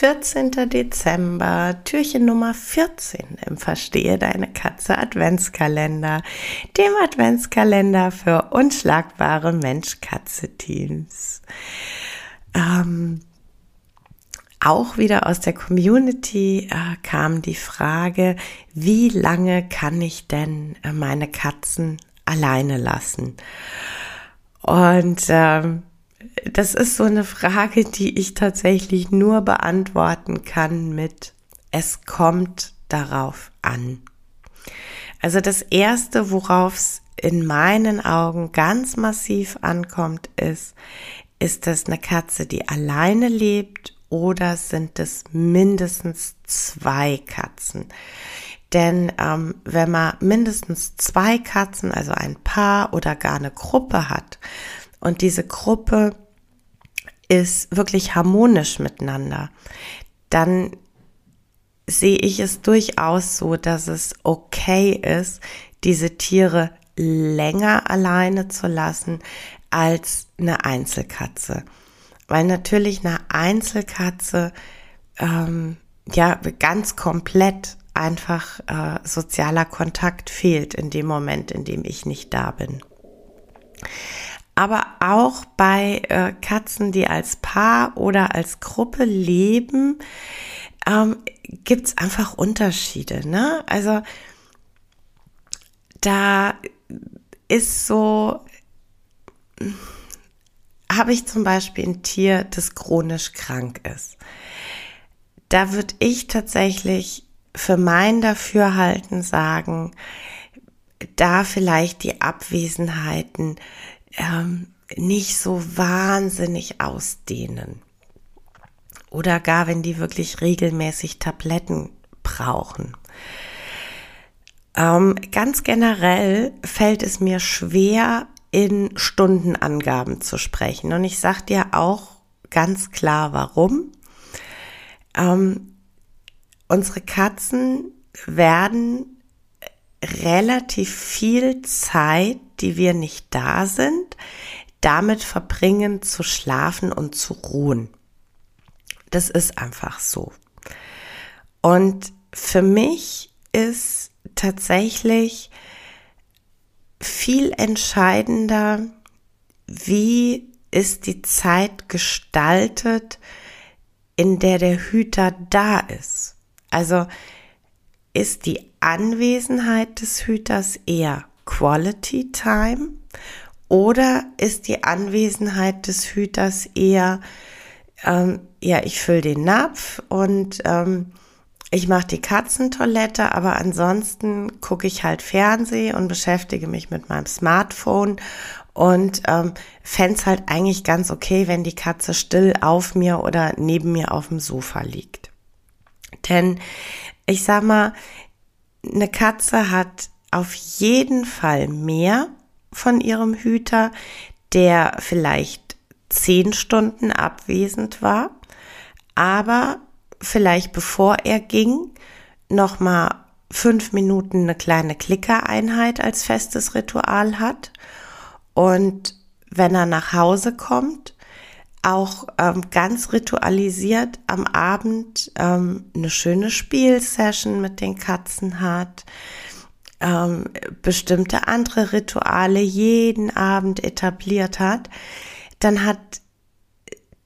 14. Dezember, Türchen Nummer 14 im Verstehe deine Katze Adventskalender, dem Adventskalender für unschlagbare Mensch-Katze-Teams. Ähm, auch wieder aus der Community äh, kam die Frage, wie lange kann ich denn äh, meine Katzen alleine lassen? Und ähm, das ist so eine Frage, die ich tatsächlich nur beantworten kann mit, es kommt darauf an. Also das Erste, worauf es in meinen Augen ganz massiv ankommt, ist, ist das eine Katze, die alleine lebt oder sind es mindestens zwei Katzen? Denn ähm, wenn man mindestens zwei Katzen, also ein Paar oder gar eine Gruppe hat und diese Gruppe ist wirklich harmonisch miteinander, dann sehe ich es durchaus so, dass es okay ist, diese Tiere länger alleine zu lassen als eine Einzelkatze. Weil natürlich eine Einzelkatze ähm, ja ganz komplett einfach äh, sozialer Kontakt fehlt in dem Moment, in dem ich nicht da bin. Aber auch bei äh, Katzen, die als Paar oder als Gruppe leben, ähm, gibt es einfach Unterschiede. Ne? Also da ist so, habe ich zum Beispiel ein Tier, das chronisch krank ist. Da würde ich tatsächlich für mein Dafürhalten sagen, da vielleicht die Abwesenheiten ähm, nicht so wahnsinnig ausdehnen. Oder gar, wenn die wirklich regelmäßig Tabletten brauchen. Ähm, ganz generell fällt es mir schwer, in Stundenangaben zu sprechen. Und ich sage dir auch ganz klar, warum. Ähm, unsere Katzen werden relativ viel Zeit, die wir nicht da sind, damit verbringen zu schlafen und zu ruhen. Das ist einfach so. Und für mich ist tatsächlich viel entscheidender, wie ist die Zeit gestaltet, in der der Hüter da ist. Also ist die Anwesenheit des Hüters eher Quality Time oder ist die Anwesenheit des Hüters eher, ähm, ja, ich fülle den Napf und ähm, ich mache die Katzentoilette, aber ansonsten gucke ich halt Fernseh und beschäftige mich mit meinem Smartphone und ähm, fände halt eigentlich ganz okay, wenn die Katze still auf mir oder neben mir auf dem Sofa liegt. Denn ich sag mal, eine Katze hat auf jeden Fall mehr von ihrem Hüter, der vielleicht zehn Stunden abwesend war, aber vielleicht bevor er ging, noch mal fünf Minuten eine kleine Klickereinheit als festes Ritual hat. Und wenn er nach Hause kommt, auch ähm, ganz ritualisiert am Abend ähm, eine schöne Spielsession mit den Katzen hat, ähm, bestimmte andere Rituale jeden Abend etabliert hat, dann hat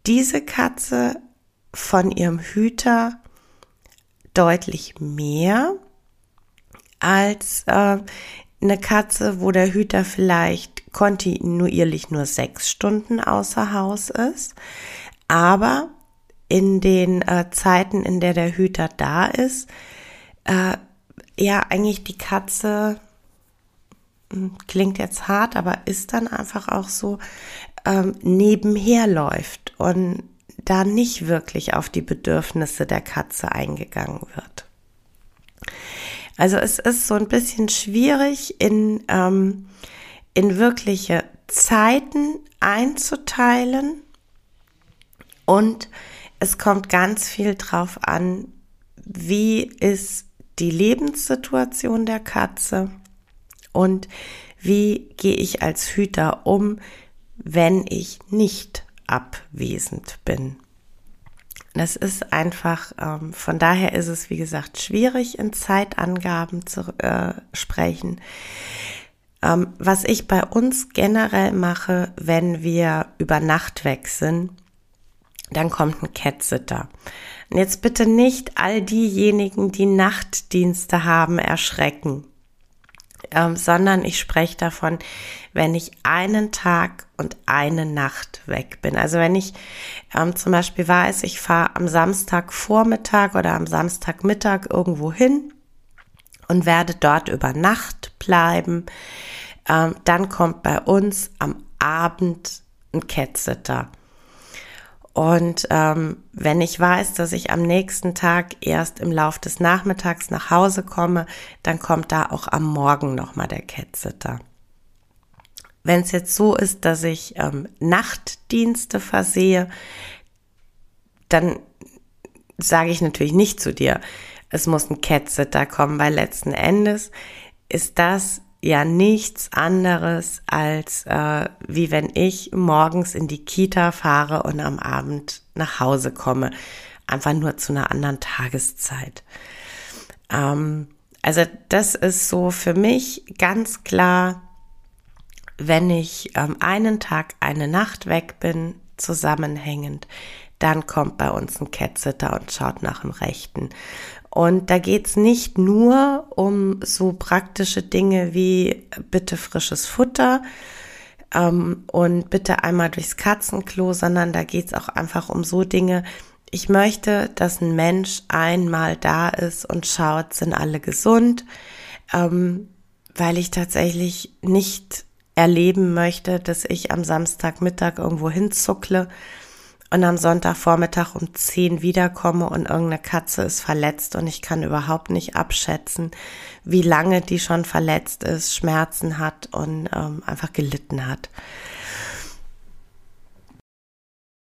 diese Katze von ihrem Hüter deutlich mehr als äh, eine Katze, wo der Hüter vielleicht kontinuierlich nur sechs Stunden außer Haus ist, aber in den äh, Zeiten, in der der Hüter da ist, äh, ja eigentlich die Katze hm, klingt jetzt hart, aber ist dann einfach auch so ähm, nebenher läuft und da nicht wirklich auf die Bedürfnisse der Katze eingegangen wird. Also es ist so ein bisschen schwierig in, ähm, in wirkliche Zeiten einzuteilen und es kommt ganz viel drauf an, wie ist die Lebenssituation der Katze und wie gehe ich als Hüter um, wenn ich nicht abwesend bin. Das ist einfach, ähm, von daher ist es, wie gesagt, schwierig, in Zeitangaben zu äh, sprechen. Ähm, was ich bei uns generell mache, wenn wir über Nacht weg sind, dann kommt ein Cat-Sitter. Und jetzt bitte nicht all diejenigen, die Nachtdienste haben, erschrecken, ähm, sondern ich spreche davon, wenn ich einen Tag und eine Nacht weg bin. Also wenn ich ähm, zum Beispiel weiß, ich fahre am Samstagvormittag oder am Samstagmittag irgendwo hin und werde dort über Nacht bleiben, ähm, dann kommt bei uns am Abend ein Cat-Sitter. Und ähm, wenn ich weiß, dass ich am nächsten Tag erst im Lauf des Nachmittags nach Hause komme, dann kommt da auch am Morgen nochmal der Cat-Sitter. Wenn es jetzt so ist, dass ich ähm, Nachtdienste versehe, dann sage ich natürlich nicht zu dir, es muss ein Cat-Sitter kommen, weil letzten Endes ist das ja nichts anderes als äh, wie wenn ich morgens in die Kita fahre und am Abend nach Hause komme. Einfach nur zu einer anderen Tageszeit. Ähm, also das ist so für mich ganz klar, wenn ich ähm, einen Tag, eine Nacht weg bin, zusammenhängend, dann kommt bei uns ein Cat-Sitter und schaut nach dem Rechten. Und da geht's nicht nur um so praktische Dinge wie bitte frisches Futter ähm, und bitte einmal durchs Katzenklo, sondern da geht's auch einfach um so Dinge. Ich möchte, dass ein Mensch einmal da ist und schaut, sind alle gesund, ähm, weil ich tatsächlich nicht erleben möchte, dass ich am Samstagmittag irgendwo hinzuckle und am Sonntagvormittag um 10 wiederkomme und irgendeine Katze ist verletzt und ich kann überhaupt nicht abschätzen, wie lange die schon verletzt ist, Schmerzen hat und ähm, einfach gelitten hat.